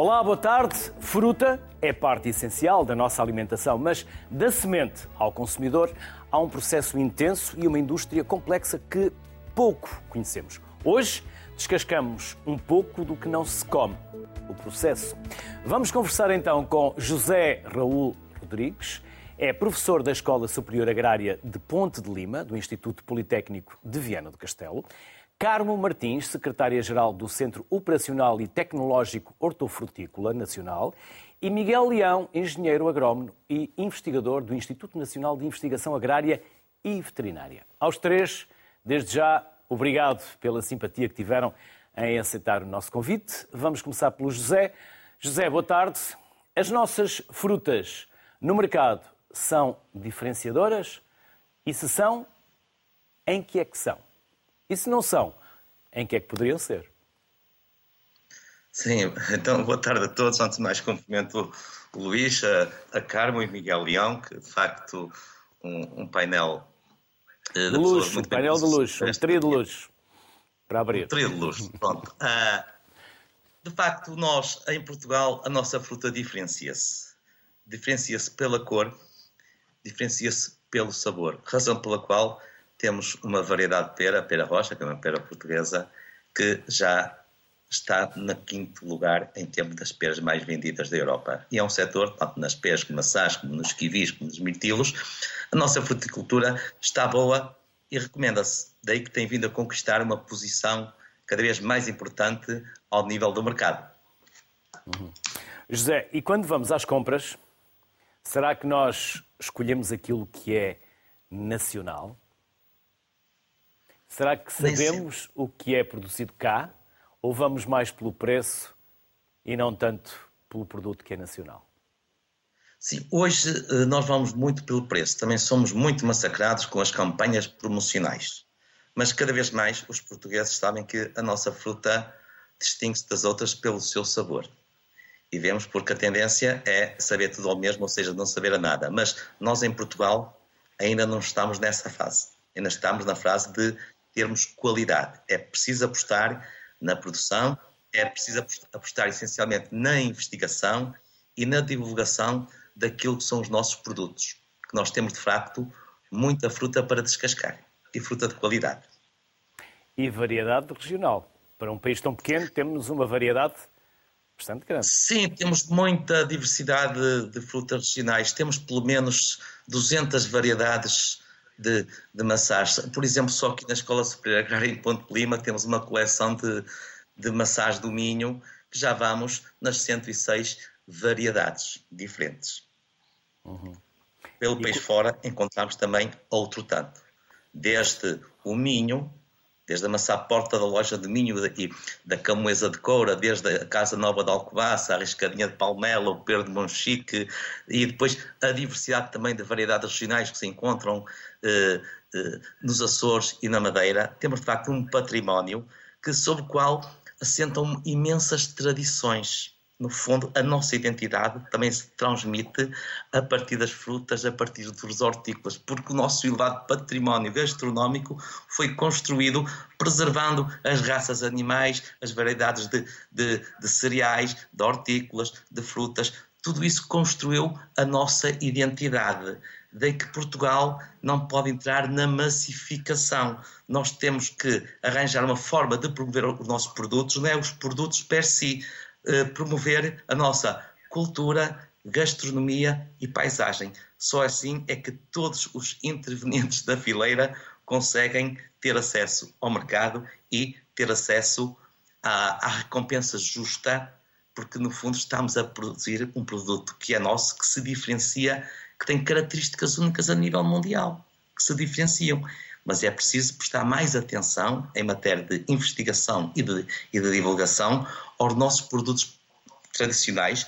Olá, boa tarde. Fruta é parte essencial da nossa alimentação, mas da semente ao consumidor há um processo intenso e uma indústria complexa que pouco conhecemos. Hoje descascamos um pouco do que não se come, o processo. Vamos conversar então com José Raul Rodrigues, é professor da Escola Superior Agrária de Ponte de Lima, do Instituto Politécnico de Viana do Castelo. Carmo Martins, secretária-geral do Centro Operacional e Tecnológico Hortofrutícola Nacional, e Miguel Leão, engenheiro agrónomo e investigador do Instituto Nacional de Investigação Agrária e Veterinária. Aos três, desde já, obrigado pela simpatia que tiveram em aceitar o nosso convite. Vamos começar pelo José. José, boa tarde. As nossas frutas no mercado são diferenciadoras? E se são, em que é que são? E se não são, em que é que poderiam ser? Sim, então boa tarde a todos. Antes de mais, cumprimento o Luís, a, a Carmo e Miguel Leão, que de facto um, um painel uh, de luxo, um painel de luxo, um trio de luxo para abrir. Um trio de luxo, pronto. Uh, de facto, nós em Portugal, a nossa fruta diferencia-se. Diferencia-se pela cor, diferencia-se pelo sabor, razão pela qual temos uma variedade de pera, a pera rocha, que é uma pera portuguesa, que já está no quinto lugar em termos das peras mais vendidas da Europa. E é um setor, tanto nas peras, como maçãs, como nos kiwis, como nos mirtilos, a nossa fruticultura está boa e recomenda-se. Daí que tem vindo a conquistar uma posição cada vez mais importante ao nível do mercado. Uhum. José, e quando vamos às compras, será que nós escolhemos aquilo que é nacional? Será que sabemos o que é produzido cá ou vamos mais pelo preço e não tanto pelo produto que é nacional? Sim, hoje eh, nós vamos muito pelo preço. Também somos muito massacrados com as campanhas promocionais. Mas cada vez mais os portugueses sabem que a nossa fruta distingue-se das outras pelo seu sabor. E vemos porque a tendência é saber tudo ao mesmo, ou seja, não saber a nada. Mas nós em Portugal ainda não estamos nessa fase. Ainda estamos na fase de termos qualidade. É preciso apostar na produção, é preciso apostar essencialmente na investigação e na divulgação daquilo que são os nossos produtos. Que nós temos, de facto, muita fruta para descascar e fruta de qualidade. E variedade regional. Para um país tão pequeno, temos uma variedade bastante grande. Sim, temos muita diversidade de frutas regionais. Temos pelo menos 200 variedades de, de massagem. Por exemplo, só aqui na Escola Superior Agrária em Ponte de Lima temos uma coleção de, de massagem do Minho que já vamos nas 106 variedades diferentes. Uhum. Pelo e país fora encontramos também outro tanto. Desde o Minho, desde a porta da loja de Minho e da Camoesa de Coura, desde a Casa Nova de Alcobaça, a Riscadinha de Palmela, o Pedro de Monchique, e depois a diversidade também de variedades regionais que se encontram eh, eh, nos Açores e na Madeira, temos de facto um património que, sobre o qual assentam imensas tradições. No fundo, a nossa identidade também se transmite a partir das frutas, a partir dos hortícolas, porque o nosso elevado património gastronómico foi construído preservando as raças animais, as variedades de, de, de cereais, de hortícolas, de frutas. Tudo isso construiu a nossa identidade de que Portugal não pode entrar na massificação. Nós temos que arranjar uma forma de promover os nossos produtos, não é os produtos per si, promover a nossa cultura, gastronomia e paisagem. Só assim é que todos os intervenientes da fileira conseguem ter acesso ao mercado e ter acesso à, à recompensa justa, porque no fundo estamos a produzir um produto que é nosso, que se diferencia que têm características únicas a nível mundial, que se diferenciam. Mas é preciso prestar mais atenção em matéria de investigação e de, e de divulgação aos nossos produtos tradicionais,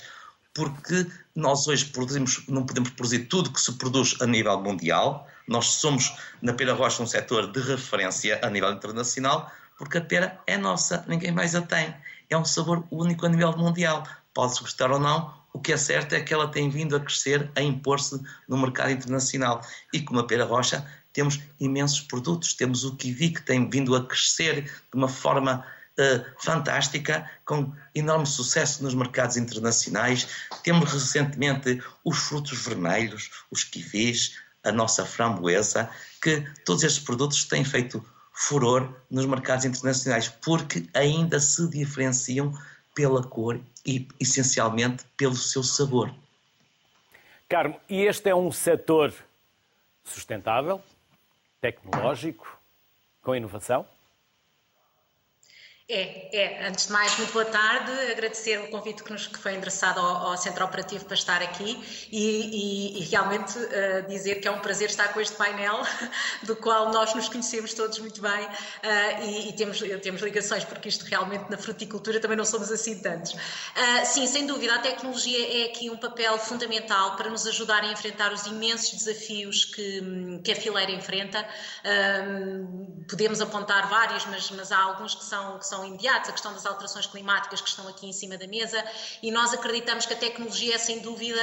porque nós hoje produzimos, não podemos produzir tudo que se produz a nível mundial. Nós somos, na Pera Rocha, um setor de referência a nível internacional, porque a pera é nossa, ninguém mais a tem. É um sabor único a nível mundial. Pode-se gostar ou não, o que é certo é que ela tem vindo a crescer, a impor-se no mercado internacional. E como a Pera Rocha, temos imensos produtos. Temos o kiwi que tem vindo a crescer de uma forma uh, fantástica, com enorme sucesso nos mercados internacionais. Temos recentemente os frutos vermelhos, os kiwis, a nossa framboesa, que todos estes produtos têm feito furor nos mercados internacionais, porque ainda se diferenciam pela cor e essencialmente pelo seu sabor. Carmo, e este é um setor sustentável, tecnológico, com inovação? É, é. Antes de mais, muito boa tarde. Agradecer o convite que nos que foi endereçado ao, ao Centro Operativo para estar aqui e, e, e realmente uh, dizer que é um prazer estar com este painel, do qual nós nos conhecemos todos muito bem uh, e, e, temos, temos ligações, porque isto realmente na fruticultura também não somos assim tantos. Uh, sim, sem dúvida, a tecnologia é aqui um papel fundamental para nos ajudar a enfrentar os imensos desafios que, que a fileira enfrenta. podemos apontar vários, mas, mas há alguns que são, que são são imediatos, a questão das alterações climáticas que estão aqui em cima da mesa, e nós acreditamos que a tecnologia é, sem dúvida,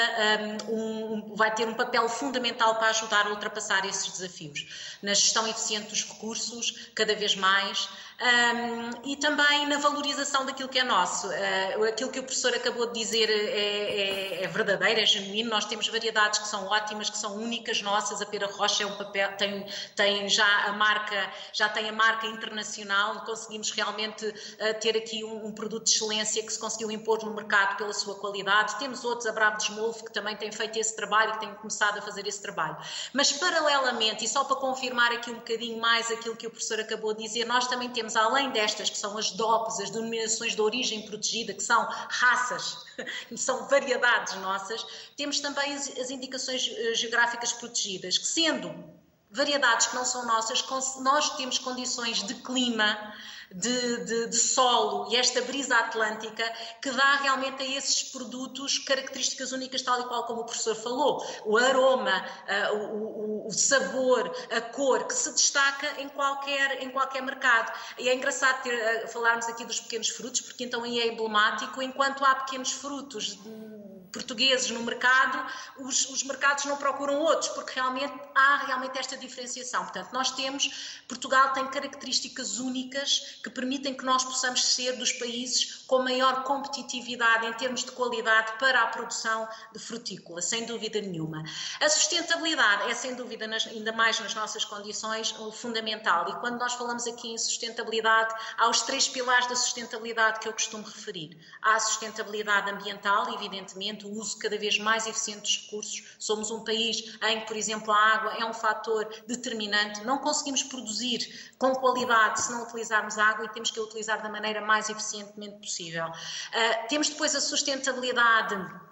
um, um, vai ter um papel fundamental para ajudar a ultrapassar esses desafios. Na gestão eficiente dos recursos, cada vez mais, um, e também na valorização daquilo que é nosso. Uh, aquilo que o professor acabou de dizer é, é, é, verdadeiro, é genuíno. Nós temos variedades que são ótimas, que são únicas nossas. A pera rocha é um papel, tem, tem já a marca, já tem a marca internacional. Conseguimos realmente uh, ter aqui um, um, produto de excelência que se conseguiu impor no mercado pela sua qualidade. Temos outros, a Bravo de Smolfo, que também tem feito esse trabalho, que tem começado a fazer esse trabalho. Mas paralelamente, e só para confirmar aqui um bocadinho mais aquilo que o professor acabou de dizer, nós também temos temos, além destas, que são as DOPs, as denominações de origem protegida, que são raças, são variedades nossas, temos também as, as indicações eh, geográficas protegidas, que sendo variedades que não são nossas, nós temos condições de clima, de, de, de, solo e esta brisa atlântica que dá realmente a esses produtos características únicas, tal e qual como o professor falou. O aroma, uh, o, o, sabor, a cor, que se destaca em qualquer, em qualquer mercado. E é engraçado ter, uh, falarmos aqui dos pequenos frutos, porque então é emblemático, enquanto há pequenos frutos. De, portugueses no mercado, os, os, mercados não procuram outros, porque realmente há realmente esta diferenciação. Portanto, nós temos, Portugal tem características únicas que permitem que nós possamos ser dos países com maior competitividade em termos de qualidade para a produção de frutícola, sem dúvida nenhuma. A sustentabilidade é, sem dúvida, nas, ainda mais nas nossas condições, fundamental. E quando nós falamos aqui em sustentabilidade, há os três pilares da sustentabilidade que eu costumo referir. Há a sustentabilidade ambiental, evidentemente, o uso cada vez mais eficiente dos recursos. Somos um país em que, por exemplo, a água é um fator determinante. Não conseguimos produzir com qualidade se não utilizarmos água e temos que a utilizar da maneira mais eficientemente possível. Uh, temos depois a sustentabilidade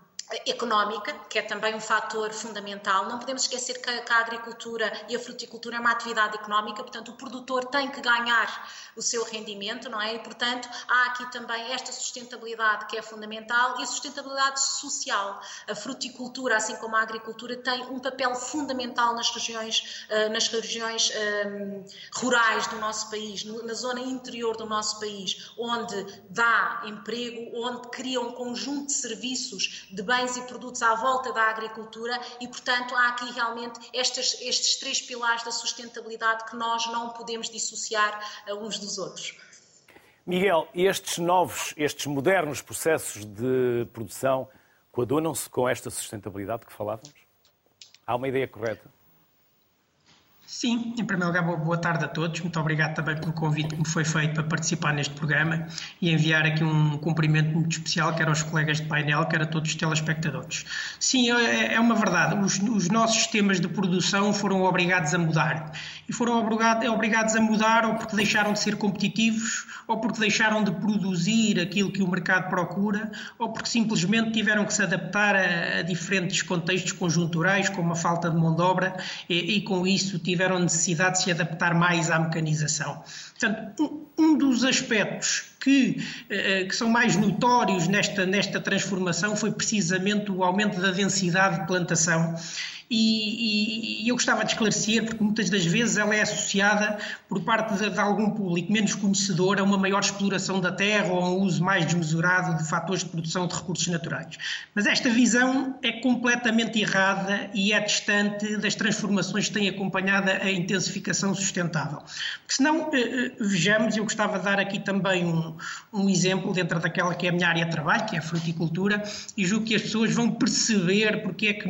económica, que é também um fator fundamental. Não podemos esquecer que a, que a, agricultura e a fruticultura é uma atividade económica, portanto, o produtor tem que ganhar o seu rendimento, não é? E, portanto, há aqui também esta sustentabilidade que é fundamental e a sustentabilidade social. A fruticultura, assim como a agricultura, tem um papel fundamental nas regiões, uh, nas regiões um, rurais do nosso país, no, na zona interior do nosso país, onde dá emprego, onde cria um conjunto de serviços de bem bens e produtos à volta da agricultura e, portanto, há aqui realmente estes, estes três pilares da sustentabilidade que nós não podemos dissociar uns dos outros. Miguel, estes novos, estes modernos processos de produção coadunam-se com esta sustentabilidade que falávamos? Há uma ideia correta? Sim, em primeiro lugar, boa tarde a todos. Muito obrigado também pelo convite que me foi feito para participar neste programa e enviar aqui um cumprimento muito especial, quer aos colegas de painel, quer a todos os telespectadores. Sim, é, é uma verdade. Os, os nossos sistemas de produção foram obrigados a mudar. E foram obrigados a mudar ou porque deixaram de ser competitivos, ou porque deixaram de produzir aquilo que o mercado procura, ou porque simplesmente tiveram que se adaptar a, a diferentes contextos conjunturais, como a falta de mão de obra, e, e com isso tiveram necessidade de se adaptar mais à mecanização. Portanto, um dos aspectos que, eh, que, são mais notórios nesta, nesta transformação foi precisamente o aumento da densidade de plantação e, e, eu gostava de esclarecer, porque muitas das vezes ela é associada por parte de, de, algum público menos conhecedor a uma maior exploração da terra ou a um uso mais desmesurado de fatores de produção de recursos naturais. Mas esta visão é completamente errada e é distante das transformações que têm acompanhado a intensificação sustentável. Porque senão, eh, eh, vejamos, eu gostava de dar aqui também um, um exemplo dentro daquela que é a minha área de trabalho, que é a fruticultura, e julgo que as pessoas vão perceber porque é que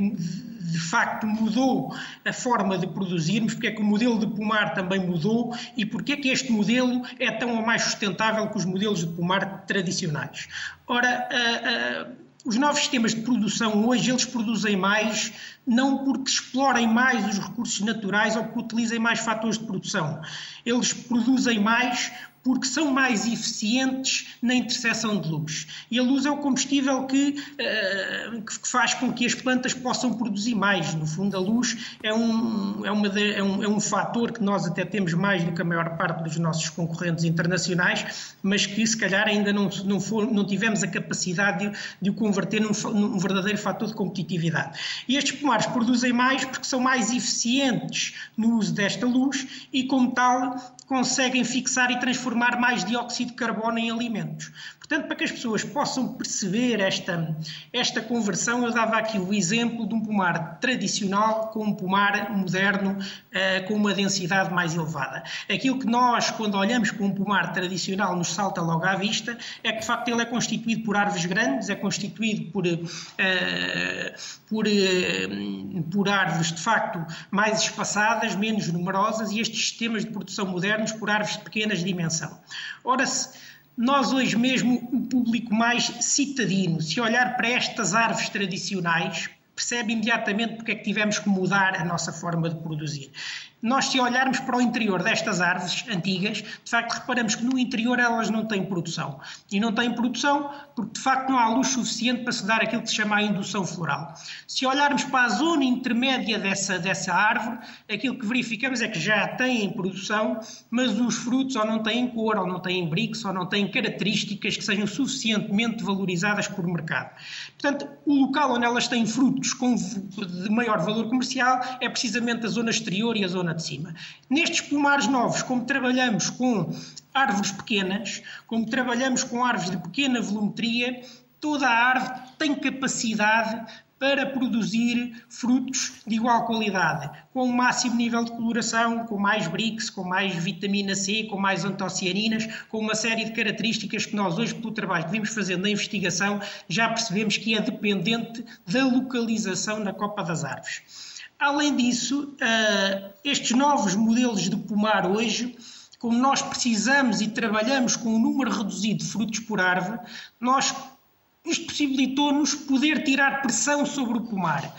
de facto mudou a forma de produzirmos, porque é que o modelo de pomar também mudou e porque é que este modelo é tão ou mais sustentável que os modelos de pomar tradicionais. Ora, uh, uh, os novos sistemas de produção hoje eles produzem mais não porque explorem mais os recursos naturais ou porque utilizem mais fatores de produção. Eles produzem mais porque são mais eficientes na interseção de luz. E a luz é o combustível que, uh, que faz com que as plantas possam produzir mais. No fundo, a luz é um, é, uma é, um, é um fator que nós até temos mais do que a maior parte dos nossos concorrentes internacionais, mas que se calhar ainda não, não, for, não tivemos a capacidade de, de o converter num, num verdadeiro fator de competitividade. E estes pomares produzem mais porque são mais eficientes no uso desta luz e, como tal, conseguem fixar e transformar mais dióxido de carbono em alimentos. Portanto, para que as pessoas possam perceber esta, esta conversão, eu dava aqui o exemplo de um pomar tradicional com um pomar moderno uh, com uma densidade mais elevada. Aquilo que nós, quando olhamos para um pomar tradicional, nos salta logo à vista é que, de facto, ele é constituído por árvores grandes, é constituído por, uh, por, uh, por árvores, de facto, mais espaçadas, menos numerosas e estes sistemas de produção por árvores de pequenas dimensão. Ora, se nós hoje mesmo, o público mais citadino, se olhar para estas árvores tradicionais, percebe imediatamente porque é que tivemos que mudar a nossa forma de produzir nós, se olharmos para o interior destas árvores antigas, de facto reparamos que no interior elas não têm produção. E não têm produção porque, de facto, não há luz suficiente para se dar aquilo que se chama a indução floral. Se olharmos para a zona intermédia dessa, dessa árvore, aquilo que verificamos é que já têm produção, mas os frutos ou não têm cor, ou não têm bricks, ou não têm características que sejam suficientemente valorizadas por mercado. Portanto, o local onde elas têm frutos com, de maior valor comercial é precisamente a zona exterior e a zona de cima. Nestes pomares novos, como trabalhamos com árvores pequenas, como trabalhamos com árvores de pequena volumetria, toda a árvore tem capacidade para produzir frutos de igual qualidade, com um máximo nível de coloração, com mais BRICS, com mais vitamina C, com mais antocianinas, com uma série de características que nós hoje, pelo trabalho que vimos fazendo na investigação, já percebemos que é dependente da localização na copa das árvores. Além disso, uh, estes novos modelos de pomar hoje, como nós precisamos e trabalhamos com um número reduzido de frutos por árvore, nós isto possibilitou-nos poder tirar pressão sobre o pomar.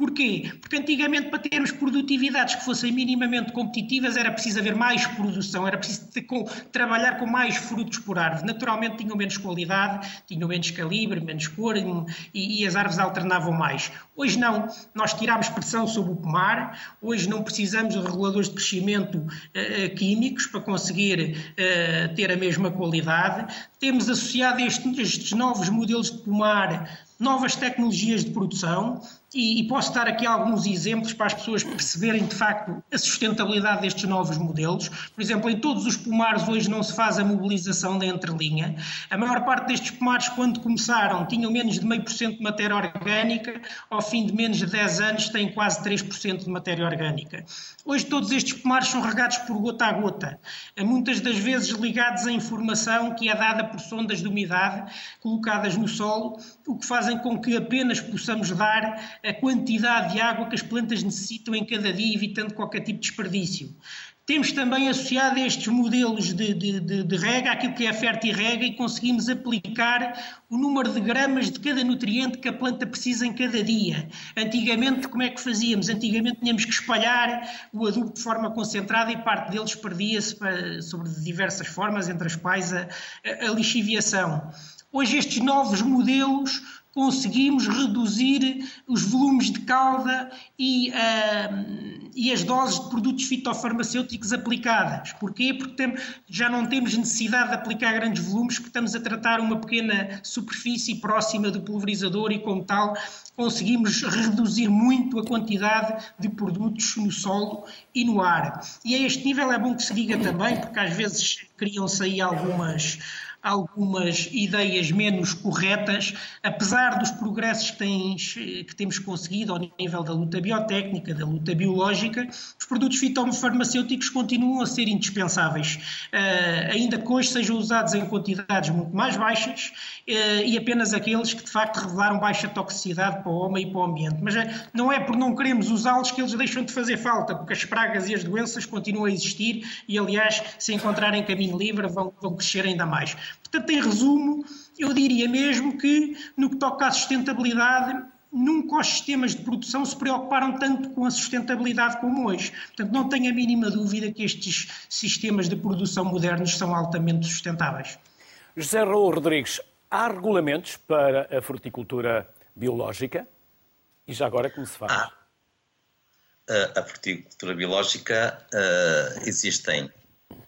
Porquê? Porque antigamente, para termos produtividades que fossem minimamente competitivas, era preciso haver mais produção, era preciso com, trabalhar com mais frutos por árvore. Naturalmente, tinham menos qualidade, tinham menos calibre, menos cor e, e as árvores alternavam mais. Hoje não, nós tiramos pressão sobre o pomar, hoje não precisamos de reguladores de crescimento uh, químicos para conseguir uh, ter a mesma qualidade. Temos associado a estes novos modelos de pomar novas tecnologias de produção e, e, posso dar aqui alguns exemplos para as pessoas perceberem de facto a sustentabilidade destes novos modelos. Por exemplo, em todos os pomares hoje não se faz a mobilização da entrelinha. A maior parte destes pomares, quando começaram, tinham menos de meio por cento de matéria orgânica, ao fim de menos de 10 anos têm quase 3% de matéria orgânica. Hoje todos estes pomares são regados por gota a gota, muitas das vezes ligados à informação que é dada por sondas de umidade colocadas no solo, o que fazem com que apenas possamos dar a quantidade de água que as plantas necessitam em cada dia, evitando qualquer tipo de desperdício. Temos também associado a estes modelos de, de, de, de rega aquilo que é a fertirrega e conseguimos aplicar o número de gramas de cada nutriente que a planta precisa em cada dia. Antigamente, como é que fazíamos? Antigamente tínhamos que espalhar o adubo de forma concentrada e parte deles perdia-se sobre diversas formas, entre as quais a, a lixiviação. Hoje estes novos modelos conseguimos reduzir os volumes de cauda e, uh, e as doses de produtos fitofarmacêuticos aplicadas. Porquê? Porque tem, já não temos necessidade de aplicar grandes volumes, porque estamos a tratar uma pequena superfície próxima do pulverizador e, como tal, conseguimos reduzir muito a quantidade de produtos no solo e no ar. E a este nível é bom que se diga também, porque às vezes criam-se aí algumas algumas ideias menos corretas, apesar dos progressos que, tens, que, temos conseguido ao nível da luta biotécnica, da luta biológica, os produtos fitofarmacêuticos continuam a ser indispensáveis, uh, ainda que hoje sejam usados em quantidades muito mais baixas uh, e apenas aqueles que de facto revelaram baixa toxicidade para o homem e para o ambiente. Mas uh, não é por não queremos usá-los que eles deixam de fazer falta, porque as pragas e as doenças continuam a existir e, aliás, se encontrarem caminho livre, vão, vão crescer ainda mais. Portanto, em resumo, eu diria mesmo que, no que toca à sustentabilidade, nunca os sistemas de produção se preocuparam tanto com a sustentabilidade como hoje. Portanto, não tenho a mínima dúvida que estes sistemas de produção modernos são altamente sustentáveis. José Raul Rodrigues, há regulamentos para a fruticultura biológica? E já agora como se faz? Ah, a fruticultura biológica uh, existem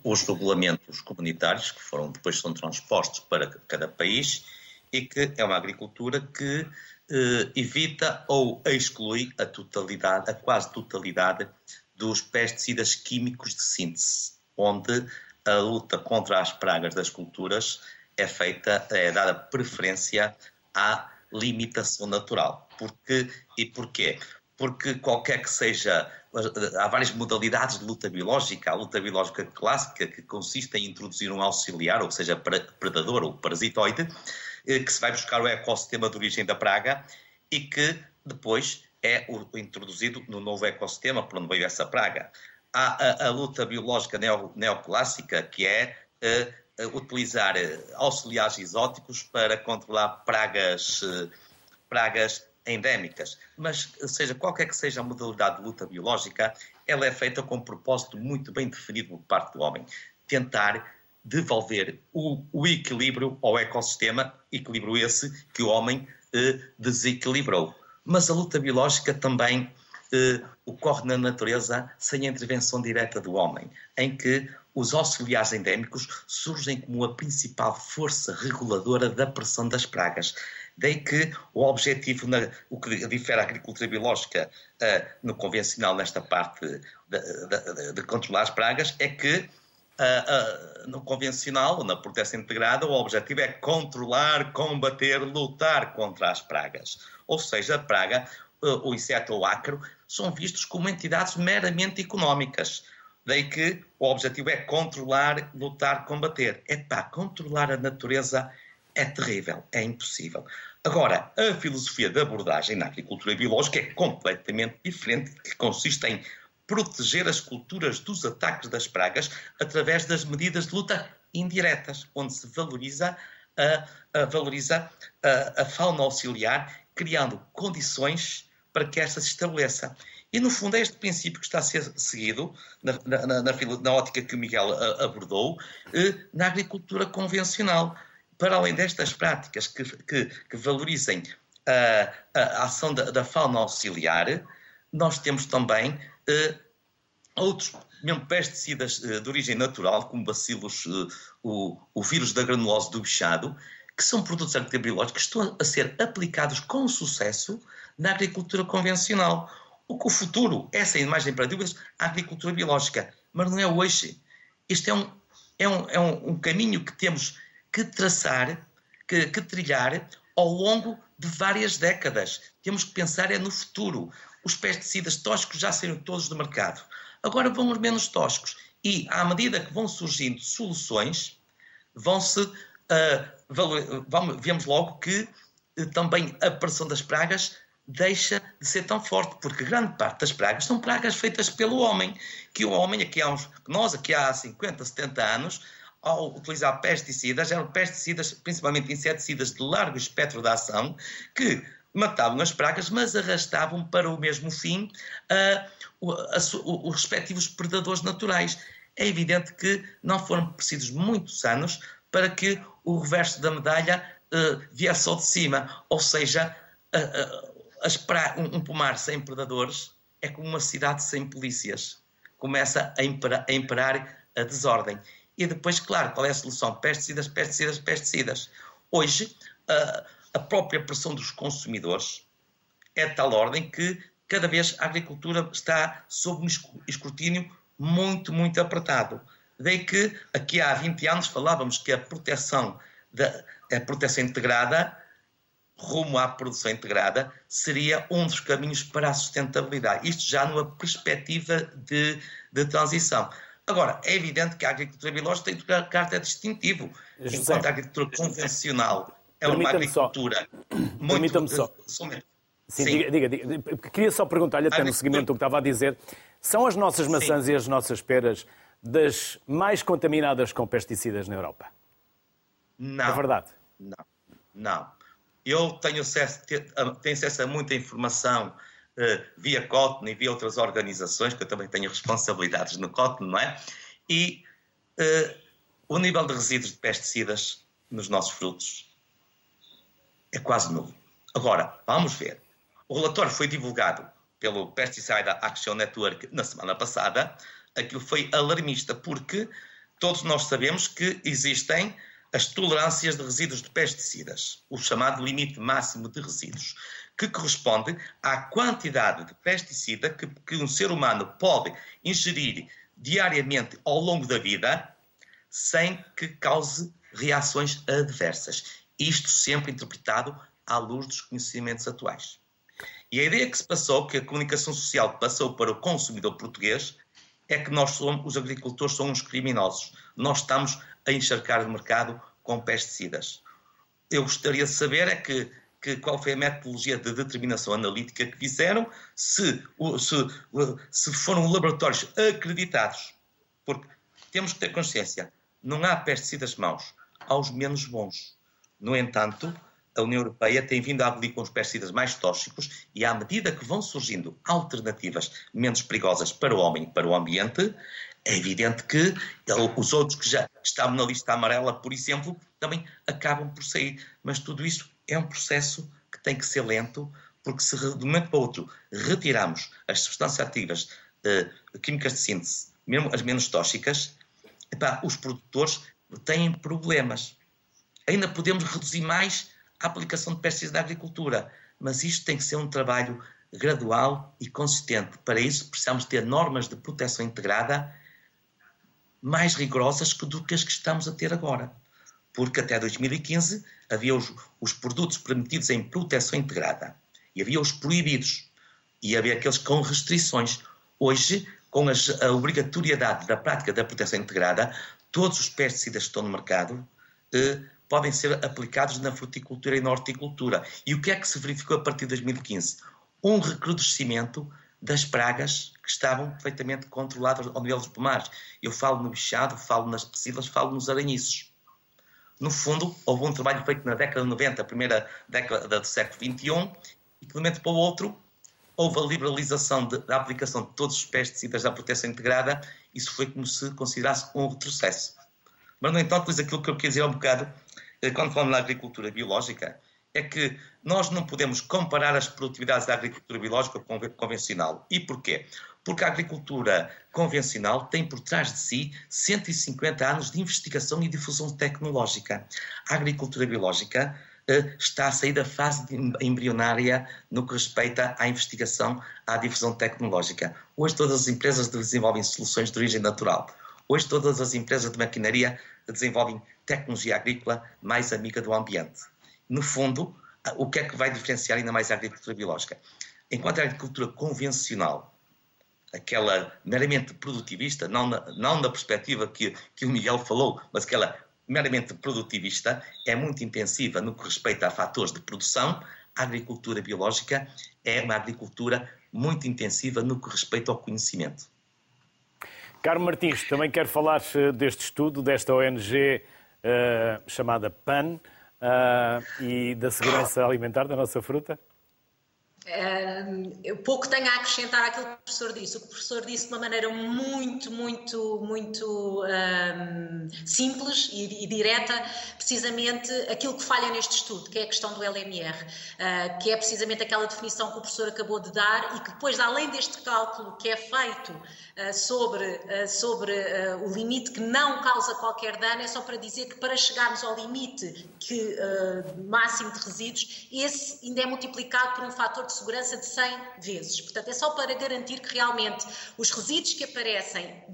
os regulamentos comunitários, que foram depois são transpostos para cada país, e que é uma agricultura que eh, evita ou exclui a totalidade, a quase totalidade dos pesticidas químicos de síntese, onde a luta contra as pragas das culturas é feita, é dada preferência à limitação natural. Porque, e porquê? Porque qualquer que seja há várias modalidades de luta biológica. A luta biológica clássica, que consiste em introduzir um auxiliar, ou seja, predador ou parasitoide, eh, que se vai buscar o ecossistema de origem da praga e que depois é introduzido no novo ecossistema por onde veio essa praga. Há a, a luta biológica neo, neoclássica, que é uh, utilizar auxiliares exóticos para controlar pragas, pragas endémicas, mas seja qualquer que seja a modalidade de luta biológica, ela é feita com um propósito muito bem definido por parte do homem, tentar devolver o, o equilíbrio ao ecossistema, equilíbrio esse que o homem eh, desequilibrou. Mas a luta biológica também eh, ocorre na natureza sem a intervenção direta do homem, em que os auxiliares endémicos surgem como a principal força reguladora da pressão das pragas. Daí que o objetivo, na, o que difere a agricultura biológica uh, no convencional, nesta parte de, de, de, controlar as pragas, é que uh, uh, no convencional, na proteção integrada, o objetivo é controlar, combater, lutar contra as pragas. Ou seja, a praga, o inseto ou o ácaro, são vistos como entidades meramente económicas. Daí que o objetivo é controlar, lutar, combater. É para controlar a natureza é terrível, é impossível. Agora, a filosofia de abordagem na agricultura biológica é completamente diferente, que consiste em proteger as culturas dos ataques das pragas através das medidas de luta indiretas, onde se valoriza a, a valoriza a, a, fauna auxiliar, criando condições para que esta se estabeleça. E, no fundo, é este princípio que está a ser seguido na, na, na, na ótica que o Miguel abordou, eh, na agricultura convencional para além destas práticas que, que, que valorizem a, a, ação da, da, fauna auxiliar, nós temos também uh, outros mesmo pesticidas uh, de origem natural, como bacilos, uh, o, o vírus da granulose do bichado, que são produtos agribiológicos que estão a ser aplicados com sucesso na agricultura convencional. O que o futuro é, sem imagem para dúvidas, a agricultura biológica. Mas não é hoje. Isto é um, é um, é um, um caminho que temos que traçar, que, que trilhar ao longo de várias décadas. Temos que pensar é no futuro. Os pesticidas tóxicos já saíram todos do mercado. Agora vão os menos tóxicos. E, à medida que vão surgindo soluções, vão-se. Uh, vamos, vemos logo que uh, também a pressão das pragas deixa de ser tão forte, porque grande parte das pragas são pragas feitas pelo homem, que o homem, aqui há uns, nós aqui há 50, 70 anos, ao utilizar pesticidas, eram pesticidas, principalmente inseticidas de largo espectro de ação, que matavam as pragas, mas arrastavam para o mesmo fim uh, os respectivos predadores naturais. É evidente que não foram precisos muitos anos para que o reverso da medalha uh, vier só de cima. Ou seja, uh, um, um pomar sem predadores é como uma cidade sem polícias. Começa a a imperar a desordem. E depois, claro, qual é a solução? Pesticidas, pesticidas, pesticidas. Hoje, a, a própria pressão dos consumidores é de tal ordem que cada vez a agricultura está sob um escrutínio muito, muito apertado. Daí que aqui há 20 anos falávamos que a proteção, da, a proteção integrada rumo à produção integrada seria um dos caminhos para a sustentabilidade. Isto já numa perspectiva de, de transição. Agora, é evidente que a agricultura biológica tem um caráter distintivo, José, enquanto a agricultura convencional é uma agricultura só. muito... Permita-me só. Sim, Sim, diga, diga, diga. Queria só perguntar-lhe, até no seguimento do que estava a dizer, são as nossas maçãs Sim. e as nossas peras das mais contaminadas com pesticidas na Europa? Não. É verdade? Não. Não. Eu tenho acesso, tenho acesso a muita informação via Cotton e via outras organizações, que eu também tenho responsabilidades no Cotton, não é? E uh, o nível de resíduos de pesticidas nos nossos frutos é quase nulo. Agora, vamos ver. O relatório foi divulgado pelo Pesticide Action Network na semana passada. Aquilo foi alarmista, porque todos nós sabemos que existem as tolerâncias de resíduos de pesticidas, o chamado limite máximo de resíduos, que corresponde à quantidade de pesticida que, que um ser humano pode ingerir diariamente ao longo da vida sem que cause reações adversas. Isto sempre interpretado à luz dos conhecimentos atuais. E a ideia que se passou, que a comunicação social passou para o consumidor português, é que nós somos, os agricultores somos criminosos. Nós estamos a encharcar o mercado com pesticidas. Eu gostaria de saber é que, que qual foi a metodologia de determinação analítica que fizeram, se, se, se foram laboratórios acreditados. Porque temos que ter consciência, não há pesticidas maus, há os menos bons. No entanto, a União Europeia tem vindo a abolir com os pesticidas mais tóxicos e à medida que vão surgindo alternativas menos perigosas para o homem e para o ambiente, é evidente que os outros que já estavam na lista amarela, por exemplo, também acabam por sair. Mas tudo isso é um processo que tem que ser lento, porque se de um momento para o outro retiramos as substâncias ativas uh, químicas de síntese, mesmo as menos tóxicas, epá, os produtores têm problemas. Ainda podemos reduzir mais a aplicação de pesticidas na agricultura, mas isto tem que ser um trabalho gradual e consistente. Para isso, precisamos ter normas de proteção integrada mais rigorosas do que as que estamos a ter agora. Porque até 2015 havia os, os produtos permitidos em proteção integrada e havia os proibidos e havia aqueles com restrições. Hoje, com a obrigatoriedade da prática da proteção integrada, todos os pesticidas que estão no mercado eh, podem ser aplicados na fruticultura e na horticultura. E o que é que se verificou a partir de 2015? Um recrudescimento das pragas que estavam perfeitamente controladas ao nível dos pomares. Eu falo no bichado, falo nas pecilas, falo nos aranhiços. No fundo, houve um trabalho feito na década de 90, a primeira década do século XXI, e que de um momento para o outro houve a liberalização de, da aplicação de todos os pesticidas da proteção integrada, isso foi como se considerasse um retrocesso. Mas, no entanto, depois aquilo que eu quis dizer há um bocado eh, quando falamos da agricultura biológica, é que nós não podemos comparar as produtividades da agricultura biológica com a convencional. E porquê? Porque a agricultura convencional tem por trás de si 150 anos de investigação e difusão tecnológica. A agricultura biológica uh, está a sair da fase embrionária no que respeita à investigação, à difusão tecnológica. Hoje todas as empresas desenvolvem soluções de origem natural. Hoje todas as empresas de maquinaria desenvolvem tecnologia agrícola mais amiga do ambiente. No fundo, o que é que vai diferenciar ainda mais a agricultura biológica? Enquanto a agricultura convencional, aquela meramente produtivista, não na, não na perspectiva que, que o Miguel falou, mas aquela meramente produtivista, é muito intensiva no que respeita a fatores de produção, a agricultura biológica é uma agricultura muito intensiva no que respeita ao conhecimento. Carmo Martins, também quero falar eh, deste estudo, desta ONG uh, eh, chamada PAN uh, e da segurança alimentar da nossa fruta? Eu pouco tenho a acrescentar àquilo que o professor disse. O que o professor disse de uma maneira muito, muito, muito um, simples e, e, direta, precisamente aquilo que falha neste estudo, que é a questão do LMR, uh, que é precisamente aquela definição que o professor acabou de dar e que depois, além deste cálculo que é feito uh, sobre, uh, sobre o limite que não causa qualquer dano, é só para dizer que para chegarmos ao limite que, máximo de resíduos, esse ainda é multiplicado por um fator de de segurança de 100 vezes. Portanto, é só para garantir que realmente os resíduos que aparecem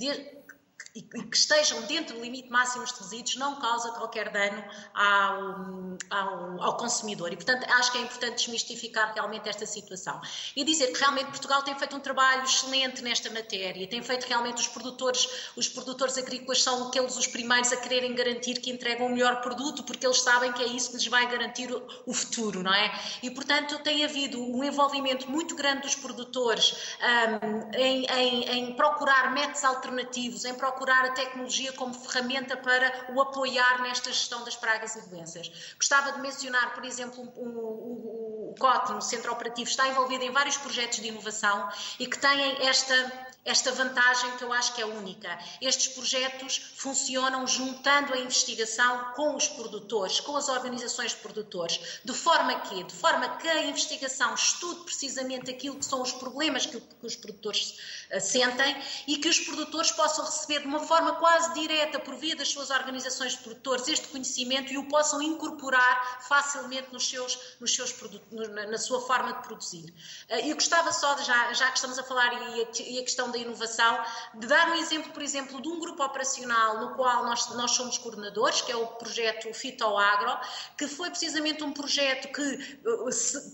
e que estejam dentro do limite máximo de resíduos não causa qualquer dano ao, ao, ao, consumidor. E, portanto, acho que é importante desmistificar realmente esta situação. E dizer que realmente Portugal tem feito um trabalho excelente nesta matéria, tem feito realmente os produtores, os produtores agrícolas são aqueles os primeiros a quererem garantir que entregam o melhor produto, porque eles sabem que é isso que lhes vai garantir o, o futuro, não é? E, portanto, tem havido um envolvimento muito grande dos produtores um, em, em, em procurar métodos alternativos, em procurar procurar a tecnologia como ferramenta para o apoiar nesta gestão das pragas e doenças. Gostava de mencionar, por exemplo, o, o, o COT, no Centro Operativo, está envolvido em vários projetos de inovação e que têm esta esta vantagem que eu acho que é única. Estes projetos funcionam juntando a investigação com os produtores, com as organizações de produtores, de forma que, de forma que a investigação estude precisamente aquilo que são os problemas que, que os produtores uh, sentem e que os produtores possam receber de uma forma quase direta, por via das suas organizações de produtores, este conhecimento e o possam incorporar facilmente nos seus, nos seus na, sua forma de produzir. Uh, eu gostava só, de, já, já que estamos a falar e a, e a questão da inovação, de dar um exemplo, por exemplo, de um grupo operacional no qual nós, nós somos coordenadores, que é o projeto Fitoagro, que foi precisamente um projeto que,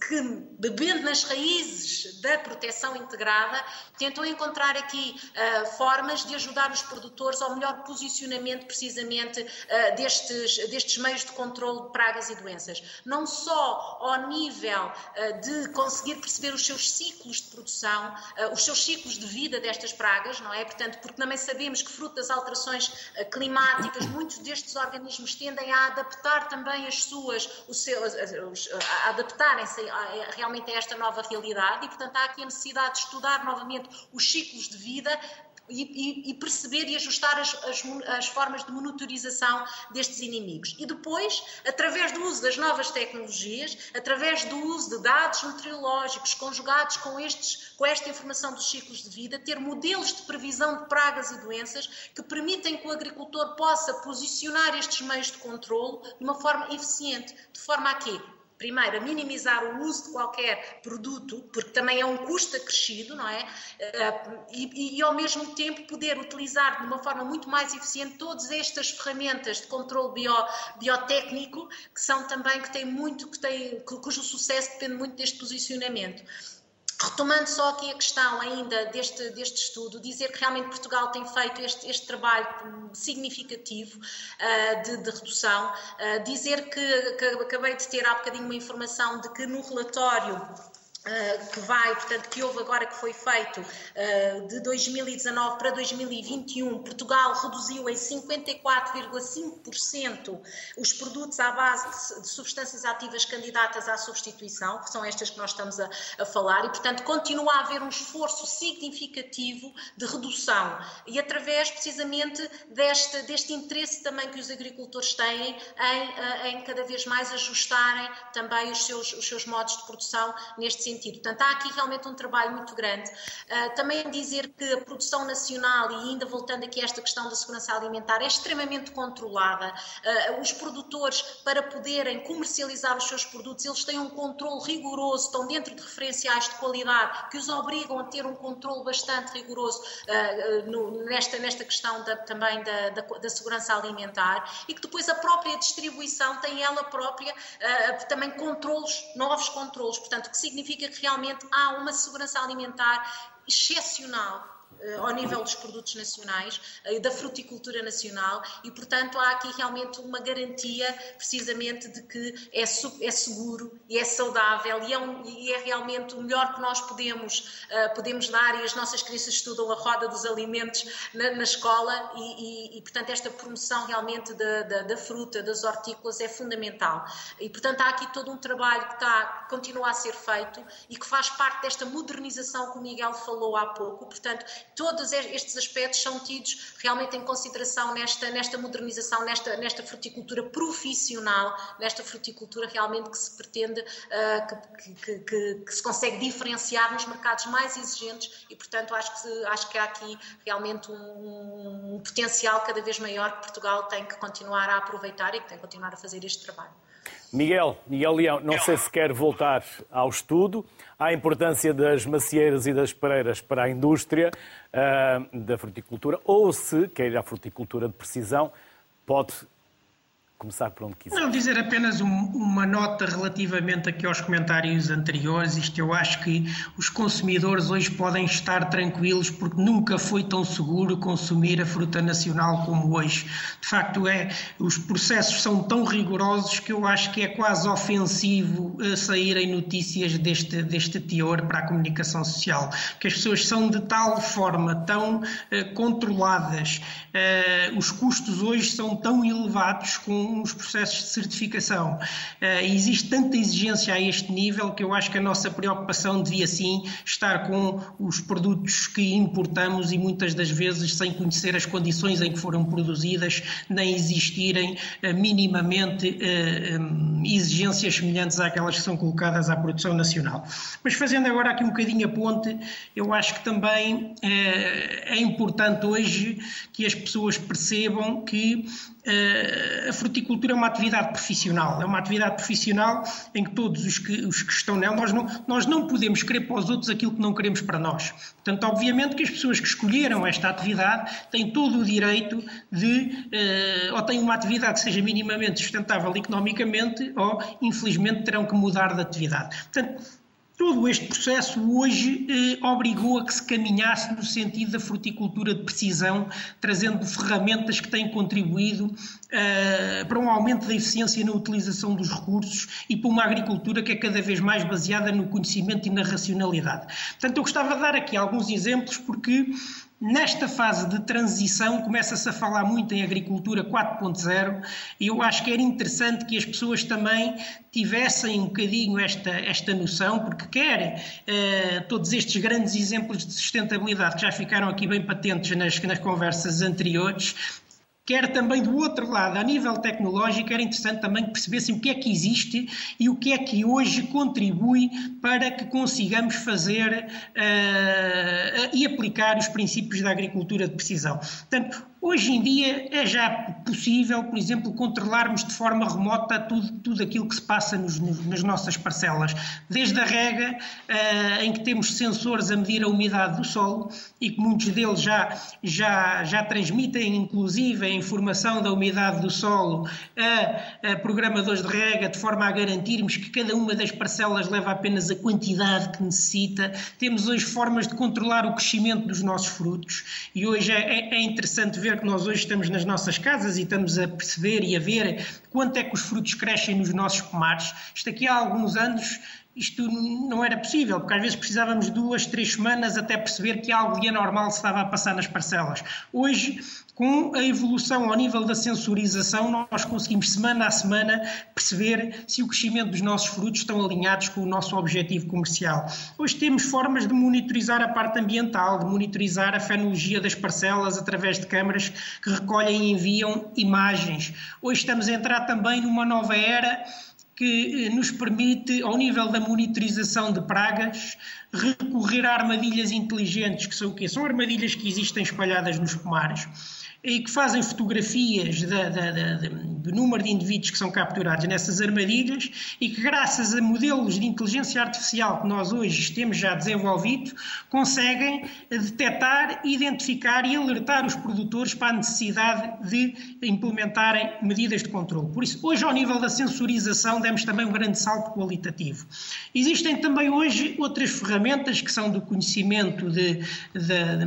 que, bebendo nas raízes da proteção integrada, tentou encontrar aqui uh, formas de ajudar os produtores ao melhor posicionamento, precisamente, uh, destes, destes meios de controle de pragas e doenças. Não só ao nível uh, de conseguir perceber os seus ciclos de produção, os seus ciclos de vida destas pragas, não é? Portanto, porque também sabemos que, fruto das alterações eh, climáticas, muitos destes organismos tendem a adaptar também as suas, os seus, a adaptarem-se realmente a esta nova realidade e, portanto, há aqui a necessidade de estudar novamente os ciclos de vida e, e, perceber e ajustar as, as, as, formas de monitorização destes inimigos. E depois, através do uso das novas tecnologias, através do uso de dados meteorológicos conjugados com, estes, com esta informação dos ciclos de vida, ter modelos de previsão de pragas e doenças que permitem que o agricultor possa posicionar estes meios de controle de uma forma eficiente, de forma a quê? Primeiro, a minimizar o uso de qualquer produto, porque também é um custo acrescido, não é? Eh, e, e, ao mesmo tempo poder utilizar de uma forma muito mais eficiente todas estas ferramentas de controle bio, biotécnico, que são também, que têm muito, que têm, cujo sucesso depende muito deste posicionamento. Retomando só aqui a questão ainda deste, deste estudo, dizer que realmente Portugal tem feito este, este trabalho significativo uh, de, de, redução, uh, dizer que, que acabei de ter há bocadinho uma informação de que no relatório Uh, que vai, portanto, que houve agora que foi feito uh, de 2019 para 2021, Portugal reduziu em 54,5% os produtos à base de, substâncias ativas candidatas à substituição, que são estas que nós estamos a, a, falar, e, portanto, continua a haver um esforço significativo de redução. E através, precisamente, deste, deste interesse também que os agricultores têm em, uh, em cada vez mais ajustarem também os seus, os seus modos de produção neste sentido sentido. Portanto, há aqui realmente um trabalho muito grande. Uh, também dizer que a produção nacional, e ainda voltando aqui a esta questão da segurança alimentar, é extremamente controlada. Uh, os produtores, para poderem comercializar os seus produtos, eles têm um controle rigoroso, estão dentro de referenciais de qualidade que os obrigam a ter um controle bastante rigoroso uh, no, nesta, nesta questão da, também da, da, da, segurança alimentar e que depois a própria distribuição tem ela própria também controlos, novos controlos, portanto, que significa que realmente há uma segurança alimentar excepcional ao nível dos produtos nacionais, e da fruticultura nacional e, portanto, há aqui realmente uma garantia precisamente de que é, é seguro e é saudável e é, um, e é, realmente o melhor que nós podemos, uh, podemos dar e as nossas crianças estudam a roda dos alimentos na, na escola e, e, e, portanto, esta promoção realmente da, da, da, fruta, das hortícolas é fundamental. E, portanto, há aqui todo um trabalho que, está, continua a ser feito e que faz parte desta modernização que o Miguel falou há pouco. Portanto, todos estes aspectos são tidos realmente em consideração nesta, nesta modernização, nesta, nesta fruticultura profissional, nesta fruticultura realmente que se pretende, uh, que, que, que, que, se consegue diferenciar nos mercados mais exigentes e, portanto, acho que, acho que há aqui realmente um, um potencial cada vez maior que Portugal tem que continuar a aproveitar e que tem que continuar a fazer este trabalho. Miguel, Miguel Leão, não sei se quer voltar ao estudo, à importância das macieiras e das pereiras para a indústria uh, da fruticultura, ou se quer ir à fruticultura de precisão, pode começar por onde quiser. Não, dizer apenas um, uma nota relativamente aqui aos comentários anteriores. Isto eu acho que os consumidores hoje podem estar tranquilos porque nunca foi tão seguro consumir a fruta nacional como hoje. De facto, é, os processos são tão rigorosos que eu acho que é quase ofensivo uh, saírem notícias deste, deste teor para a comunicação social. Que as pessoas são de tal forma tão uh, controladas, uh, os custos hoje são tão elevados com os processos de certificação. Uh, existe tanta exigência a este nível que eu acho que a nossa preocupação devia sim estar com os produtos que importamos e muitas das vezes sem conhecer as condições em que foram produzidas, nem existirem uh, minimamente um, exigências semelhantes àquelas que são colocadas à produção nacional. Mas fazendo agora aqui um bocadinho a ponte, eu acho que também é importante hoje que as pessoas percebam que a fruticultura é uma atividade profissional, é uma atividade profissional em que todos os que, os que estão nela, nós não, nós não podemos querer para os outros aquilo que não queremos para nós. Portanto, obviamente que as pessoas que escolheram esta atividade têm todo o direito de, uh, ou têm uma atividade que seja minimamente sustentável economicamente, ou infelizmente terão que mudar de atividade. Portanto, Todo este processo hoje eh, obrigou a que se caminhasse no sentido da fruticultura de precisão, trazendo ferramentas que têm contribuído eh, para um aumento da eficiência na utilização dos recursos e para uma agricultura que é cada vez mais baseada no conhecimento e na racionalidade. Portanto, eu gostava de dar aqui alguns exemplos porque Nesta fase de transição, começa-se a falar muito em agricultura 4.0 e eu acho que era interessante que as pessoas também tivessem um bocadinho esta, esta noção, porque quer uh, todos estes grandes exemplos de sustentabilidade que já ficaram aqui bem patentes nas, nas conversas anteriores, quer também do outro lado, a nível tecnológico, era interessante também que percebessem o que é que existe e o que é que hoje contribui para que consigamos fazer uh, e aplicar os princípios da agricultura de precisão. Portanto, Hoje em dia é já possível, por exemplo, controlarmos de forma remota tudo, tudo aquilo que se passa nos, nas nossas parcelas, desde a rega, uh, em que temos sensores a medir a umidade do solo e que muitos deles já, já, já transmitem, inclusive, a informação da umidade do solo a, a programadores de rega, de forma a garantirmos que cada uma das parcelas leva apenas a quantidade que necessita. Temos hoje formas de controlar o crescimento dos nossos frutos e hoje é, é, é interessante ver que nós hoje estamos nas nossas casas e estamos a perceber e a ver quanto é que os frutos crescem nos nossos pomares. Isto aqui há alguns anos isto não era possível, porque às vezes precisávamos duas, três semanas até perceber que algo de anormal se estava a passar nas parcelas. Hoje, com a evolução ao nível da sensorização, nós conseguimos semana a semana perceber se o crescimento dos nossos frutos estão alinhados com o nosso objetivo comercial. Hoje temos formas de monitorizar a parte ambiental, de monitorizar a fenologia das parcelas através de câmaras que recolhem e enviam imagens. Hoje estamos a entrar também numa nova era que eh, nos permite, ao nível da monitorização de pragas, recorrer a armadilhas inteligentes, que são o quê? São armadilhas que existem espalhadas nos pomares e que fazem fotografias do número de indivíduos que são capturados nessas armadilhas e que, graças a modelos de inteligência artificial que nós hoje temos já desenvolvido, conseguem detectar, identificar e alertar os produtores para a necessidade de implementarem medidas de controle. Por isso, hoje, ao nível da sensorização, demos também um grande salto qualitativo. Existem também hoje outras ferramentas que são do conhecimento de, de,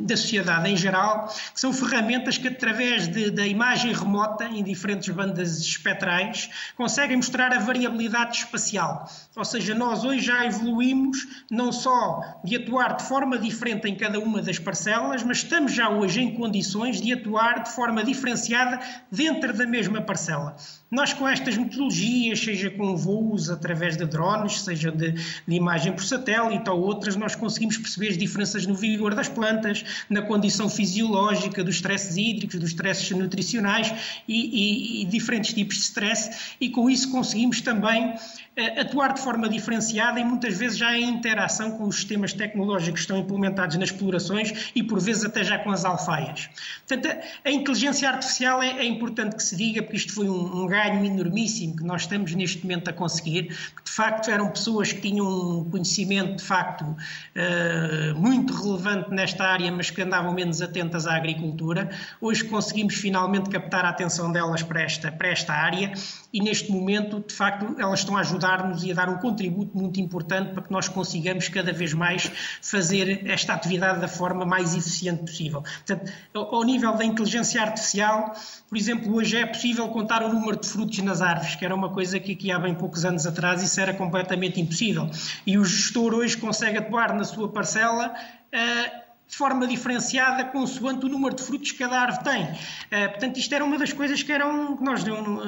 da sociedade em geral, que são ferramentas que, através de, da imagem remota, em diferentes bandas espectrais, conseguem mostrar a variabilidade espacial. Ou seja, nós hoje já evoluímos não só de atuar de forma diferente em cada uma das parcelas, mas estamos já hoje em condições de atuar de forma diferenciada dentro da mesma parcela. Nós, com estas metodologias, seja com voos através de drones, seja de, de, imagem por satélite ou outras, nós conseguimos perceber as diferenças no vigor das plantas, na condição fisiológica dos stresses hídricos, dos stresses nutricionais e, e, e diferentes tipos de stress, e com isso conseguimos também eh, atuar de forma diferenciada e muitas vezes já em interação com os sistemas tecnológicos que estão implementados nas explorações e por vezes até já com as alfaias. Portanto, a inteligência artificial é, é importante que se diga, porque isto foi um, um ganho enormíssimo que nós estamos neste momento a conseguir, porque de facto eram pessoas que tinham um conhecimento de facto uh, muito relevante nesta área, mas que andavam menos atentas à agricultura. Hoje conseguimos finalmente captar a atenção delas para esta, para esta área e neste momento, de facto, elas estão a ajudar-nos e a dar um contributo muito importante para que nós consigamos cada vez mais fazer esta atividade da forma mais eficiente possível. Portanto, ao nível da inteligência artificial, por exemplo, hoje é possível contar o número de frutos nas árvores, que era uma coisa que aqui há bem poucos anos atrás isso era completamente impossível. E o gestor hoje consegue atuar na sua parcela. Uh, de forma diferenciada consoante o número de frutos que cada árvore tem. Uh, portanto, isto era uma das coisas que eram, que nós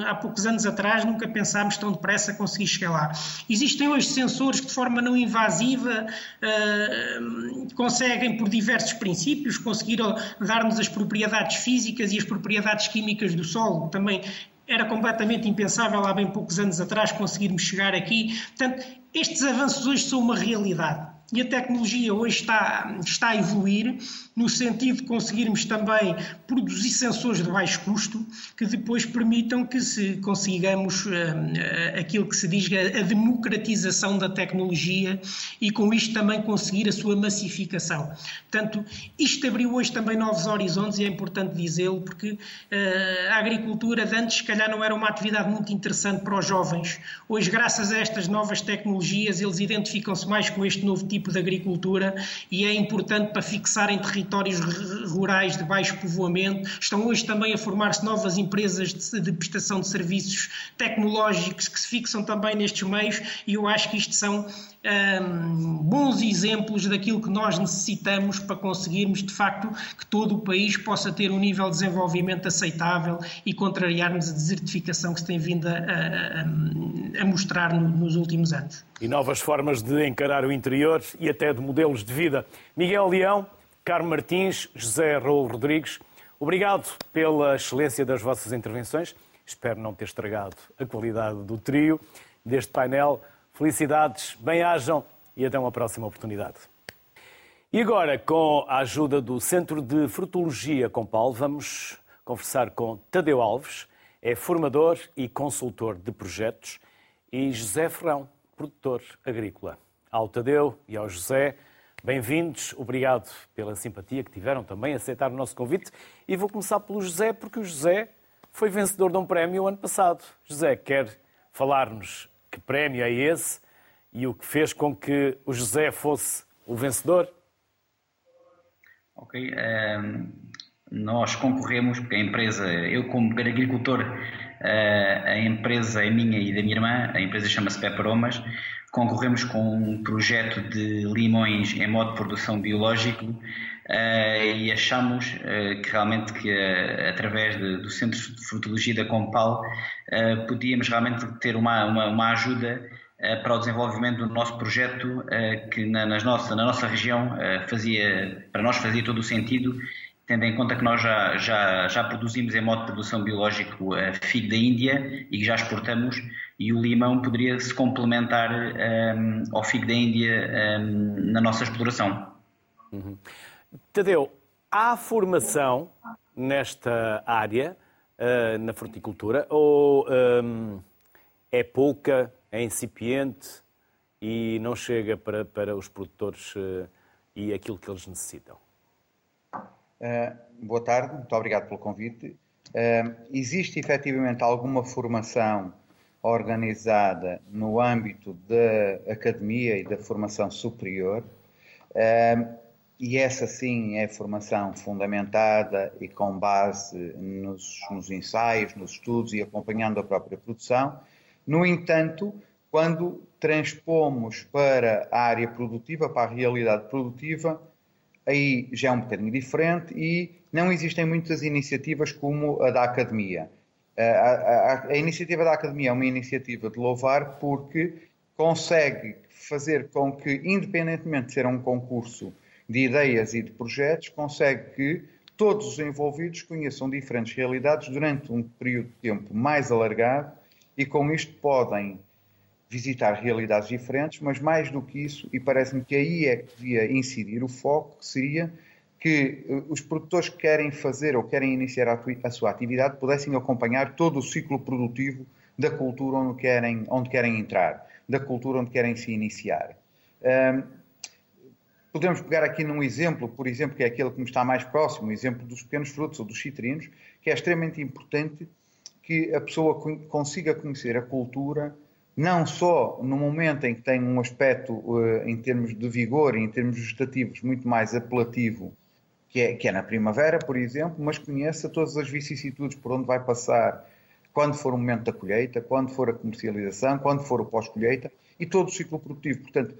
há poucos anos atrás nunca pensámos tão depressa conseguir chegar lá. Existem hoje sensores que de forma não invasiva uh, conseguem, por diversos princípios, conseguir dar-nos as propriedades físicas e as propriedades químicas do solo. Também era completamente impensável há bem poucos anos atrás conseguirmos chegar aqui. Portanto, estes avanços hoje são uma realidade e a tecnologia hoje está, está a evoluir no sentido de conseguirmos também produzir sensores de baixo custo que depois permitam que se consigamos uh, aquilo que se diz a, a democratização da tecnologia e com isto também conseguir a sua massificação. Portanto, isto abriu hoje também novos horizontes e é importante dizê-lo porque uh, a agricultura de antes se calhar não era uma atividade muito interessante para os jovens. Hoje, graças a estas novas tecnologias, eles identificam-se mais com este novo tipo de agricultura e é importante para fixarem territórios rurais de baixo povoamento. Estão hoje também a formar-se novas empresas de, de, prestação de serviços tecnológicos que se fixam também nestes meios e eu acho que isto são um, bons exemplos daquilo que nós necessitamos para conseguirmos, de facto, que todo o país possa ter um nível de desenvolvimento aceitável e contrariarmos a desertificação que se tem vindo a, a, a mostrar no, nos últimos anos. E novas formas de encarar o interior e até de modelos de vida. Miguel Leão, Carmo Martins, José Raul Rodrigues, obrigado pela excelência das vossas intervenções. Espero não ter estragado a qualidade do trio deste painel. Felicidades, bem-ajam e até uma próxima oportunidade. E agora, com a ajuda do Centro de Frutologia Compal, vamos conversar com Tadeu Alves, é formador e consultor de projetos, e José Ferrão, produtor agrícola. Ao Tadeu e ao José, bem-vindos, obrigado pela simpatia que tiveram também aceitar o nosso convite. E vou começar pelo José, porque o José foi vencedor de um prémio ano passado. José, quer falar-nos que prémio é esse e o que fez com que o José fosse o vencedor? Ok. Um, ehm, nós concorremos, porque a empresa, eu como agricultor, uh, a empresa é minha e da minha irmã, a empresa chama-se Peperomas, concorremos com um projeto de limões em modo de produção biológico uh, e achamos uh, que realmente que através de, do Centro de Frutologia da Compal podíamos realmente ter uma, uma, uma ajuda para o desenvolvimento do nosso projeto que na, nas nossa, na nossa região fazia, para nós fazia todo o sentido tendo em conta que nós já, já, já produzimos em modo de produção biológico a figo da Índia e que já exportamos, e o limão poderia se complementar um, ao figo da Índia um, na nossa exploração. Uhum. Tadeu, há formação nesta área, uh, na fruticultura, ou um, é pouca, é incipiente e não chega para, para os produtores uh, e aquilo que eles necessitam? Uh, boa tarde, muito obrigado pelo convite. Uh, existe efetivamente alguma formação organizada no âmbito da academia e da formação superior, uh, e essa sim é formação fundamentada e com base nos, nos ensaios, nos estudos e acompanhando a própria produção. No entanto, quando transpomos para a área produtiva, para a realidade produtiva, aí já é um bocadinho diferente e não existem muitas iniciativas como a da Academia. A, a, a, iniciativa da Academia é uma iniciativa de louvar porque consegue fazer com que, independentemente de ser um concurso de ideias e de projetos, consegue que todos os envolvidos conheçam diferentes realidades durante um período de tempo mais alargado e com isto podem visitar realidades diferentes, mas mais do que isso, e parece-me que aí é que devia incidir o foco, que seria que eh, os produtores que querem fazer ou querem iniciar a, a sua atividade pudessem acompanhar todo o ciclo produtivo da cultura onde querem, onde querem entrar, da cultura onde querem se iniciar. Um, podemos pegar aqui num exemplo, por exemplo, que é aquele que me está mais próximo, o exemplo dos pequenos frutos ou dos citrinos, que é extremamente importante que a pessoa consiga conhecer a cultura não só no momento em que tem um aspecto, uh, em termos de vigor, em termos gestativos, muito mais apelativo, que é, que é na primavera, por exemplo, mas conheça todas as vicissitudes por onde vai passar quando for o momento da colheita, quando for a comercialização, quando for o pós-colheita e todo o ciclo produtivo. Portanto,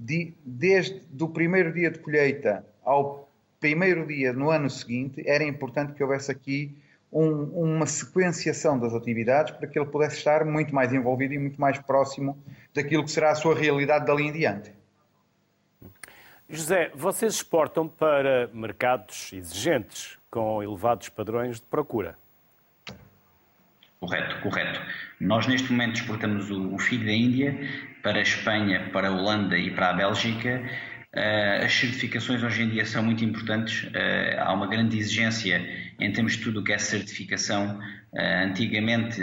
de, desde o primeiro dia de colheita ao primeiro dia no ano seguinte, era importante que houvesse aqui um, uma sequenciação das atividades para que ele pudesse estar muito mais envolvido e muito mais próximo daquilo que será a sua realidade dali em diante. José, vocês exportam para mercados exigentes, com elevados padrões de procura. Correto, correto. Nós neste momento exportamos o, o figo da Índia para a Espanha, para a Holanda e para a Bélgica Uh, as certificações hoje em dia são muito importantes, uh, há uma grande exigência em termos de tudo o que é certificação. Uh, antigamente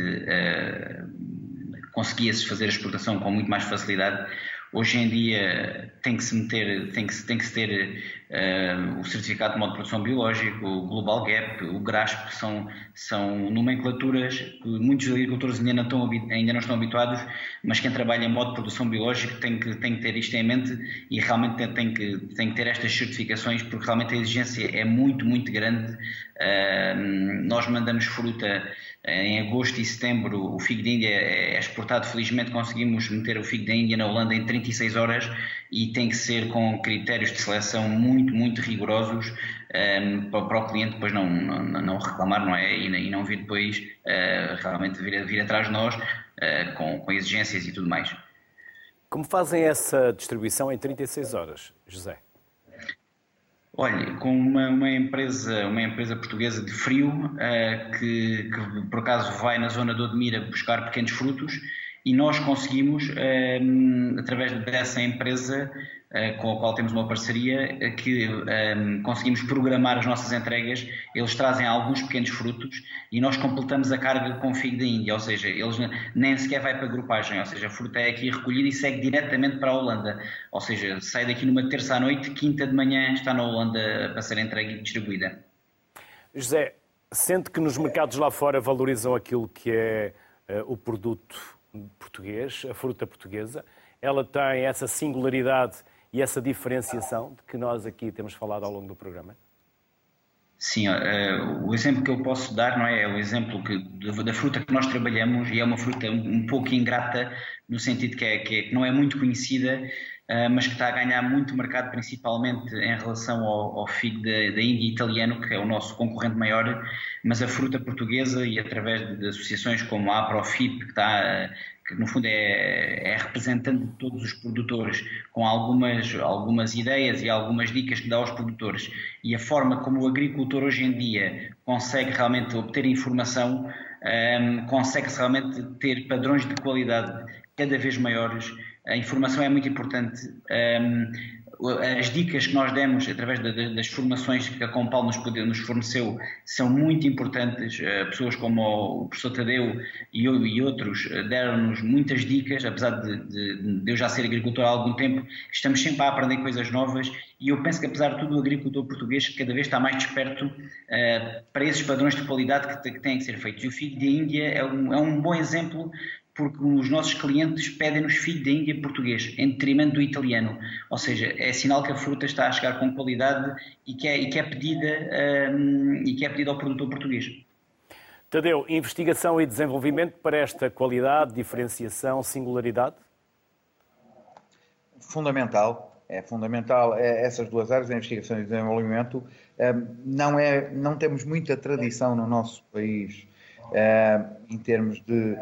conseguia-se fazer a exportação com muito mais facilidade. Hoje em dia tem que se meter, tem que, tem que se ter uh, o certificado de modo de produção biológico, o Global Gap, o GRASP, são, são nomenclaturas que muitos agricultores ainda não, estão, ainda não estão habituados, mas quem trabalha em modo de produção biológico tem que, tem que ter isto em mente e realmente tem, tem, que, tem que ter estas certificações porque realmente a exigência é muito, muito grande. Uh, nós mandamos fruta em agosto e setembro o figo de Índia é exportado. Felizmente conseguimos meter o figo da Índia na Holanda em 36 horas e tem que ser com critérios de seleção muito, muito rigorosos um, ehm, para, o cliente depois não, não, não reclamar não é? e, e não vir depois uh, realmente vir, vir atrás de nós uh, com, com exigências e tudo mais. Como fazem essa distribuição em 36 horas, José? Olha, com uma, uma, empresa, uma empresa portuguesa de frio uh, que, que, por acaso vai na zona de Odmira buscar pequenos frutos e nós conseguimos, uh, através dessa empresa, com a qual temos uma parceria, que conseguimos programar as nossas entregas. Eles trazem alguns pequenos frutos e nós completamos a carga com figo da Índia, ou seja, eles nem sequer vai para a grupagem, ou seja, a fruta é aqui recolhida e segue diretamente para a Holanda, ou seja, sai daqui numa terça à noite, quinta de manhã está na Holanda para ser entregue e distribuída. José, sente que nos mercados lá fora valorizam aquilo que é uh, o produto português, a fruta portuguesa, ela tem essa singularidade e essa diferenciação de que nós aqui temos falado ao longo do programa? Sim, uh, o exemplo que eu posso dar não é, é o exemplo que, da fruta que nós trabalhamos e é uma fruta um, pouco ingrata no sentido que, é, que, é, que não é muito conhecida, uh, mas que está a ganhar muito mercado, principalmente em relação ao, ao figo da, da Índia italiano, que é o nosso concorrente maior, mas a fruta portuguesa e através de, de associações como a Aprofip, que está que no fundo é, é, representante de todos os produtores, com algumas, algumas ideias e algumas dicas que dá aos produtores. E a forma como o agricultor hoje em dia consegue realmente obter informação, um, consegue realmente ter padrões de qualidade cada vez maiores. A informação é muito importante. Um, as dicas que nós demos através das formações que a Compal nos, forneceu são muito importantes. Eh, pessoas como o professor Tadeu e, outros eh, deram-nos muitas dicas, apesar de, de, de, eu já ser agricultor há algum tempo, estamos sempre a aprender coisas novas e eu penso que apesar de tudo o agricultor português cada vez está mais desperto uh, para esses padrões de qualidade que, que, têm que ser feitos. E o filho da Índia é um, é um bom exemplo porque os nossos clientes pedem-nos filho da Índia português, em detrimento do italiano. Ou seja, é sinal que a fruta está a chegar com qualidade e que é, e que é pedida, um, e que é pedida ao produtor português. Tadeu, investigação e desenvolvimento para esta qualidade, diferenciação, singularidade? Fundamental, é fundamental é, essas duas áreas, a investigação e desenvolvimento. Um, não, é, não temos muita tradição no nosso país um, em termos de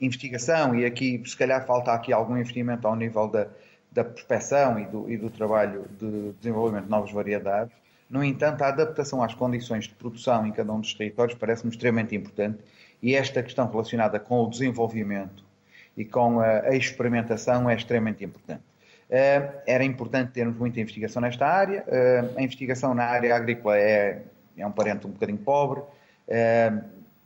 investigação, e aqui se calhar falta aqui algum investimento ao nível da, da prospecção e do, e do trabalho de desenvolvimento de novas variedades. No entanto, a adaptação às condições de produção em cada um dos territórios parece-me extremamente importante e esta questão relacionada com o desenvolvimento e com a, experimentação é extremamente importante. Uh, era importante termos muita investigação nesta área. Uh, a investigação na área agrícola é, é um parente um bocadinho pobre.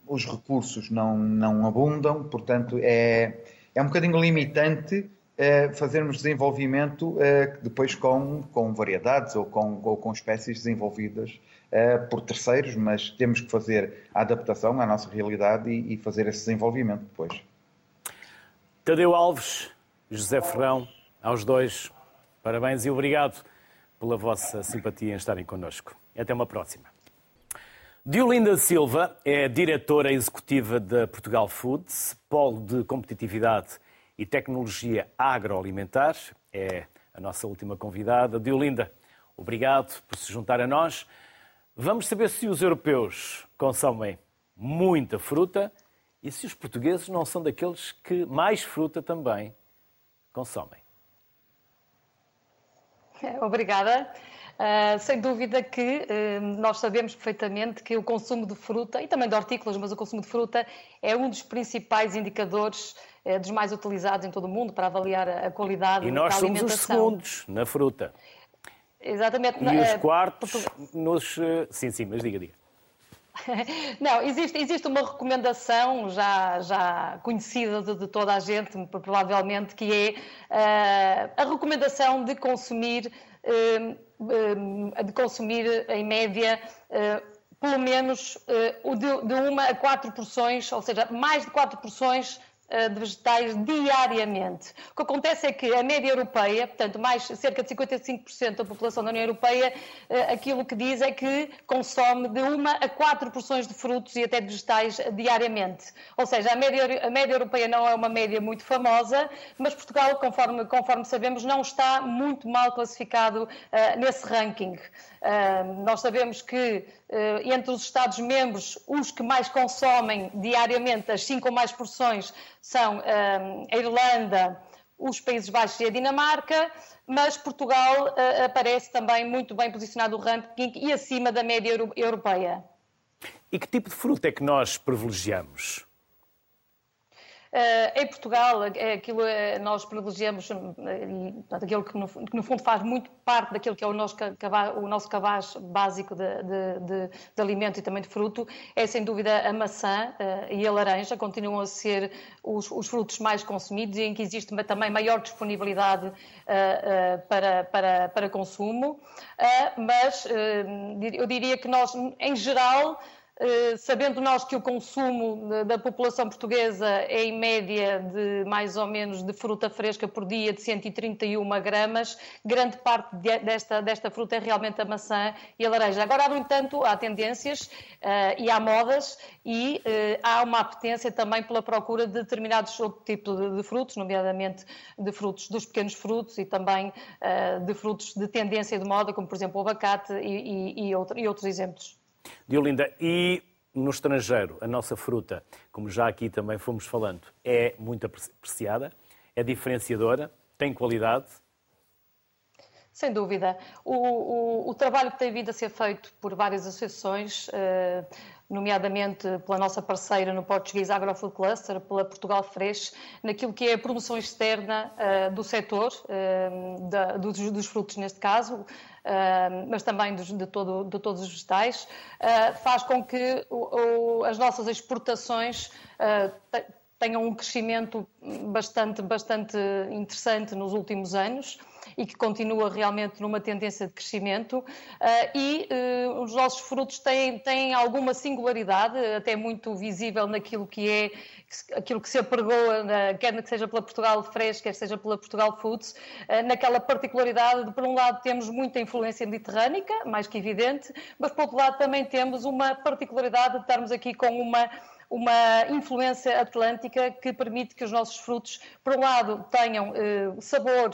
Os recursos não, não abundam, portanto é, é um bocadinho limitante uh, fazermos desenvolvimento uh, depois com, com variedades ou com, ou com espécies desenvolvidas uh, por terceiros, mas temos que fazer a adaptação à nossa realidade e, e fazer esse desenvolvimento depois. Tadeu Alves, José Ferrão, aos dois, parabéns e obrigado pela vossa simpatia em estarem connosco. Até uma próxima. Diolinda Silva é diretora executiva da Portugal Foods, polo de competitividade e tecnologia agroalimentar. É a nossa última convidada. Diolinda, obrigado por se juntar a nós. Vamos saber se os europeus consomem muita fruta e se os portugueses não são daqueles que mais fruta também consomem. Obrigada. Uh, sem dúvida que uh, nós sabemos perfeitamente que o consumo de fruta, e também de hortícolas, mas o consumo de fruta é um dos principais indicadores uh, dos mais utilizados em todo o mundo para avaliar a, qualidade e da alimentação. E nós somos os segundos na fruta. Exatamente. E os quartos nos... Sim, sim, mas diga, diga. Não, existe, existe uma recomendação já, já conhecida de, de toda a gente, provavelmente, que é a recomendação de consumir de consumir, em média, eh, pelo menos eh, de uma a quatro porções, ou seja, mais de quatro porções de vegetais diariamente. O que acontece é que a média europeia, portanto, mais cerca de 55% da população da União Europeia, eh, aquilo que diz é que consome de uma a quatro porções de frutos e até de vegetais diariamente. Ou seja, a média, a média europeia não é uma média muito famosa, mas Portugal, conforme, conforme sabemos, não está muito mal classificado uh, nesse ranking. Uh, nós sabemos que entre os Estados-membros, os que mais consomem diariamente as cinco ou mais porções são uh, a Irlanda, os Países Baixos e a Dinamarca, mas Portugal aparece também muito bem posicionado no ranking e acima da média euro europeia. E que tipo de fruta é que nós privilegiamos? Uh, em Portugal, é aquilo é, nós privilegiamos aquilo que no, que no, fundo faz muito parte daquilo que é o nosso, cabaz, o nosso básico de, de, de, alimento e também de fruto, é sem dúvida a maçã e a laranja, continuam a ser os, os, frutos mais consumidos e em que existe também maior disponibilidade para, para, para consumo, mas eu diria que nós, em geral, eh, sabendo nós que o consumo da população portuguesa é em média de mais ou menos de fruta fresca por dia de 131 gramas, grande parte desta, desta fruta é realmente a maçã e a laranja. Agora, no entanto, há tendências uh, e há modas e uh, há uma apetência também pela procura de determinados outros tipos de, de, frutos, nomeadamente de frutos dos pequenos frutos e também uh, de frutos de tendência de moda, como por exemplo o abacate e, e, e, outro, e outros exemplos. Diolinda, e no estrangeiro, a nossa fruta, como já aqui também fomos falando, é muito apreciada, é diferenciadora, tem qualidade, sem dúvida. O, o, o, trabalho que tem vindo a ser feito por várias associações, uh, nomeadamente pela nossa parceira no Português Agrofood Cluster, pela Portugal Fresh, naquilo que é a promoção externa uh, do setor, da, dos, dos, frutos neste caso, mas também de, todo, de, todos os vegetais, faz com que o, o, as nossas exportações tenham um crescimento bastante, bastante interessante nos últimos anos e que continua realmente numa tendência de crescimento. Uh, e uh, os nossos frutos têm, têm alguma singularidade, até muito visível naquilo que é aquilo que se apregou, na, quer que seja pela Portugal Fresh, quer seja pela Portugal Foods, uh, naquela particularidade de, por um lado, temos muita influência mediterrânica, mais que evidente, mas, por outro lado, também temos uma particularidade de estarmos aqui com uma uma influência atlântica que permite que os nossos frutos, por um lado, tenham eh, sabor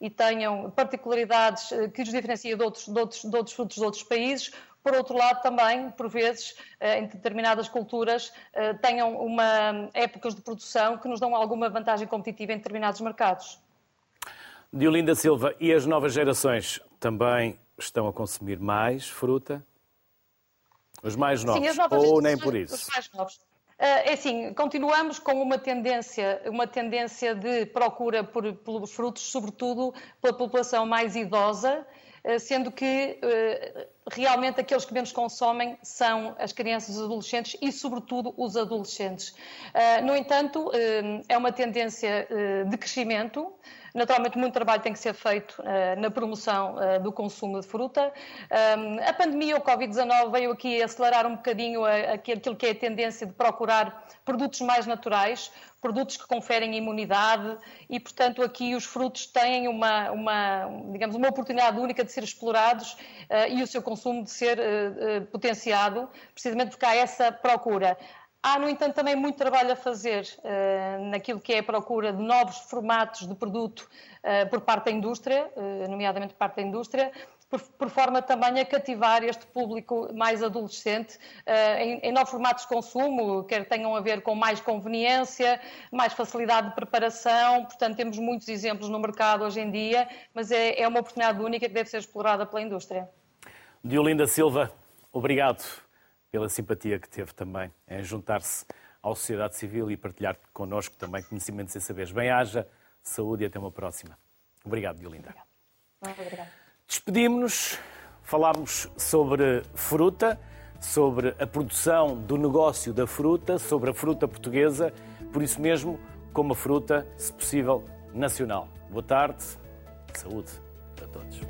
e tenham particularidades eh, que os diferenciam de outros, de, outros, de outros frutos de outros países, por outro lado, também, por vezes, eh, em determinadas culturas, eh, tenham uma, épocas de produção que nos dão alguma vantagem competitiva em determinados mercados. Diolinda Silva, e as novas gerações também estão a consumir mais fruta? Os mais novos, Sim, ou nem por isso? Os mais novos. É assim, continuamos com uma tendência, uma tendência de procura por, pelos frutos, sobretudo pela população mais idosa, eh, sendo que eh, realmente aqueles que menos consomem são as crianças e os adolescentes e, sobretudo, os adolescentes. Eh, no entanto, é uma tendência de crescimento. Naturalmente, muito trabalho tem que ser feito na promoção do consumo de fruta. A pandemia, o Covid-19, veio aqui acelerar um bocadinho aquilo que é a tendência de procurar produtos mais naturais, produtos que conferem imunidade e, portanto, aqui os frutos têm uma, uma digamos, uma oportunidade única de ser explorados uh, e o seu consumo de ser potenciado, precisamente porque há essa procura. Há, no entanto, também muito trabalho a fazer uh, naquilo que é a procura de novos formatos de produto uh, por parte da indústria, uh, nomeadamente por parte da indústria, por, por, forma também a cativar este público mais adolescente em, em, novos formatos de consumo, quer tenham a ver com mais conveniência, mais facilidade de preparação. Portanto, temos muitos exemplos no mercado hoje em dia, mas é, é uma oportunidade única que deve ser explorada pela indústria. Diolinda Silva, obrigado pela simpatia que teve também em juntar-se à sociedade civil e partilhar connosco também conhecimentos e saberes. Bem-haja, saúde e até uma próxima. Obrigado, Diolinda. Obrigado. Despedimos-nos, falámos sobre fruta, sobre a produção do negócio da fruta, sobre a fruta portuguesa, por isso mesmo, como a fruta, se possível, nacional. Boa tarde, saúde a todos.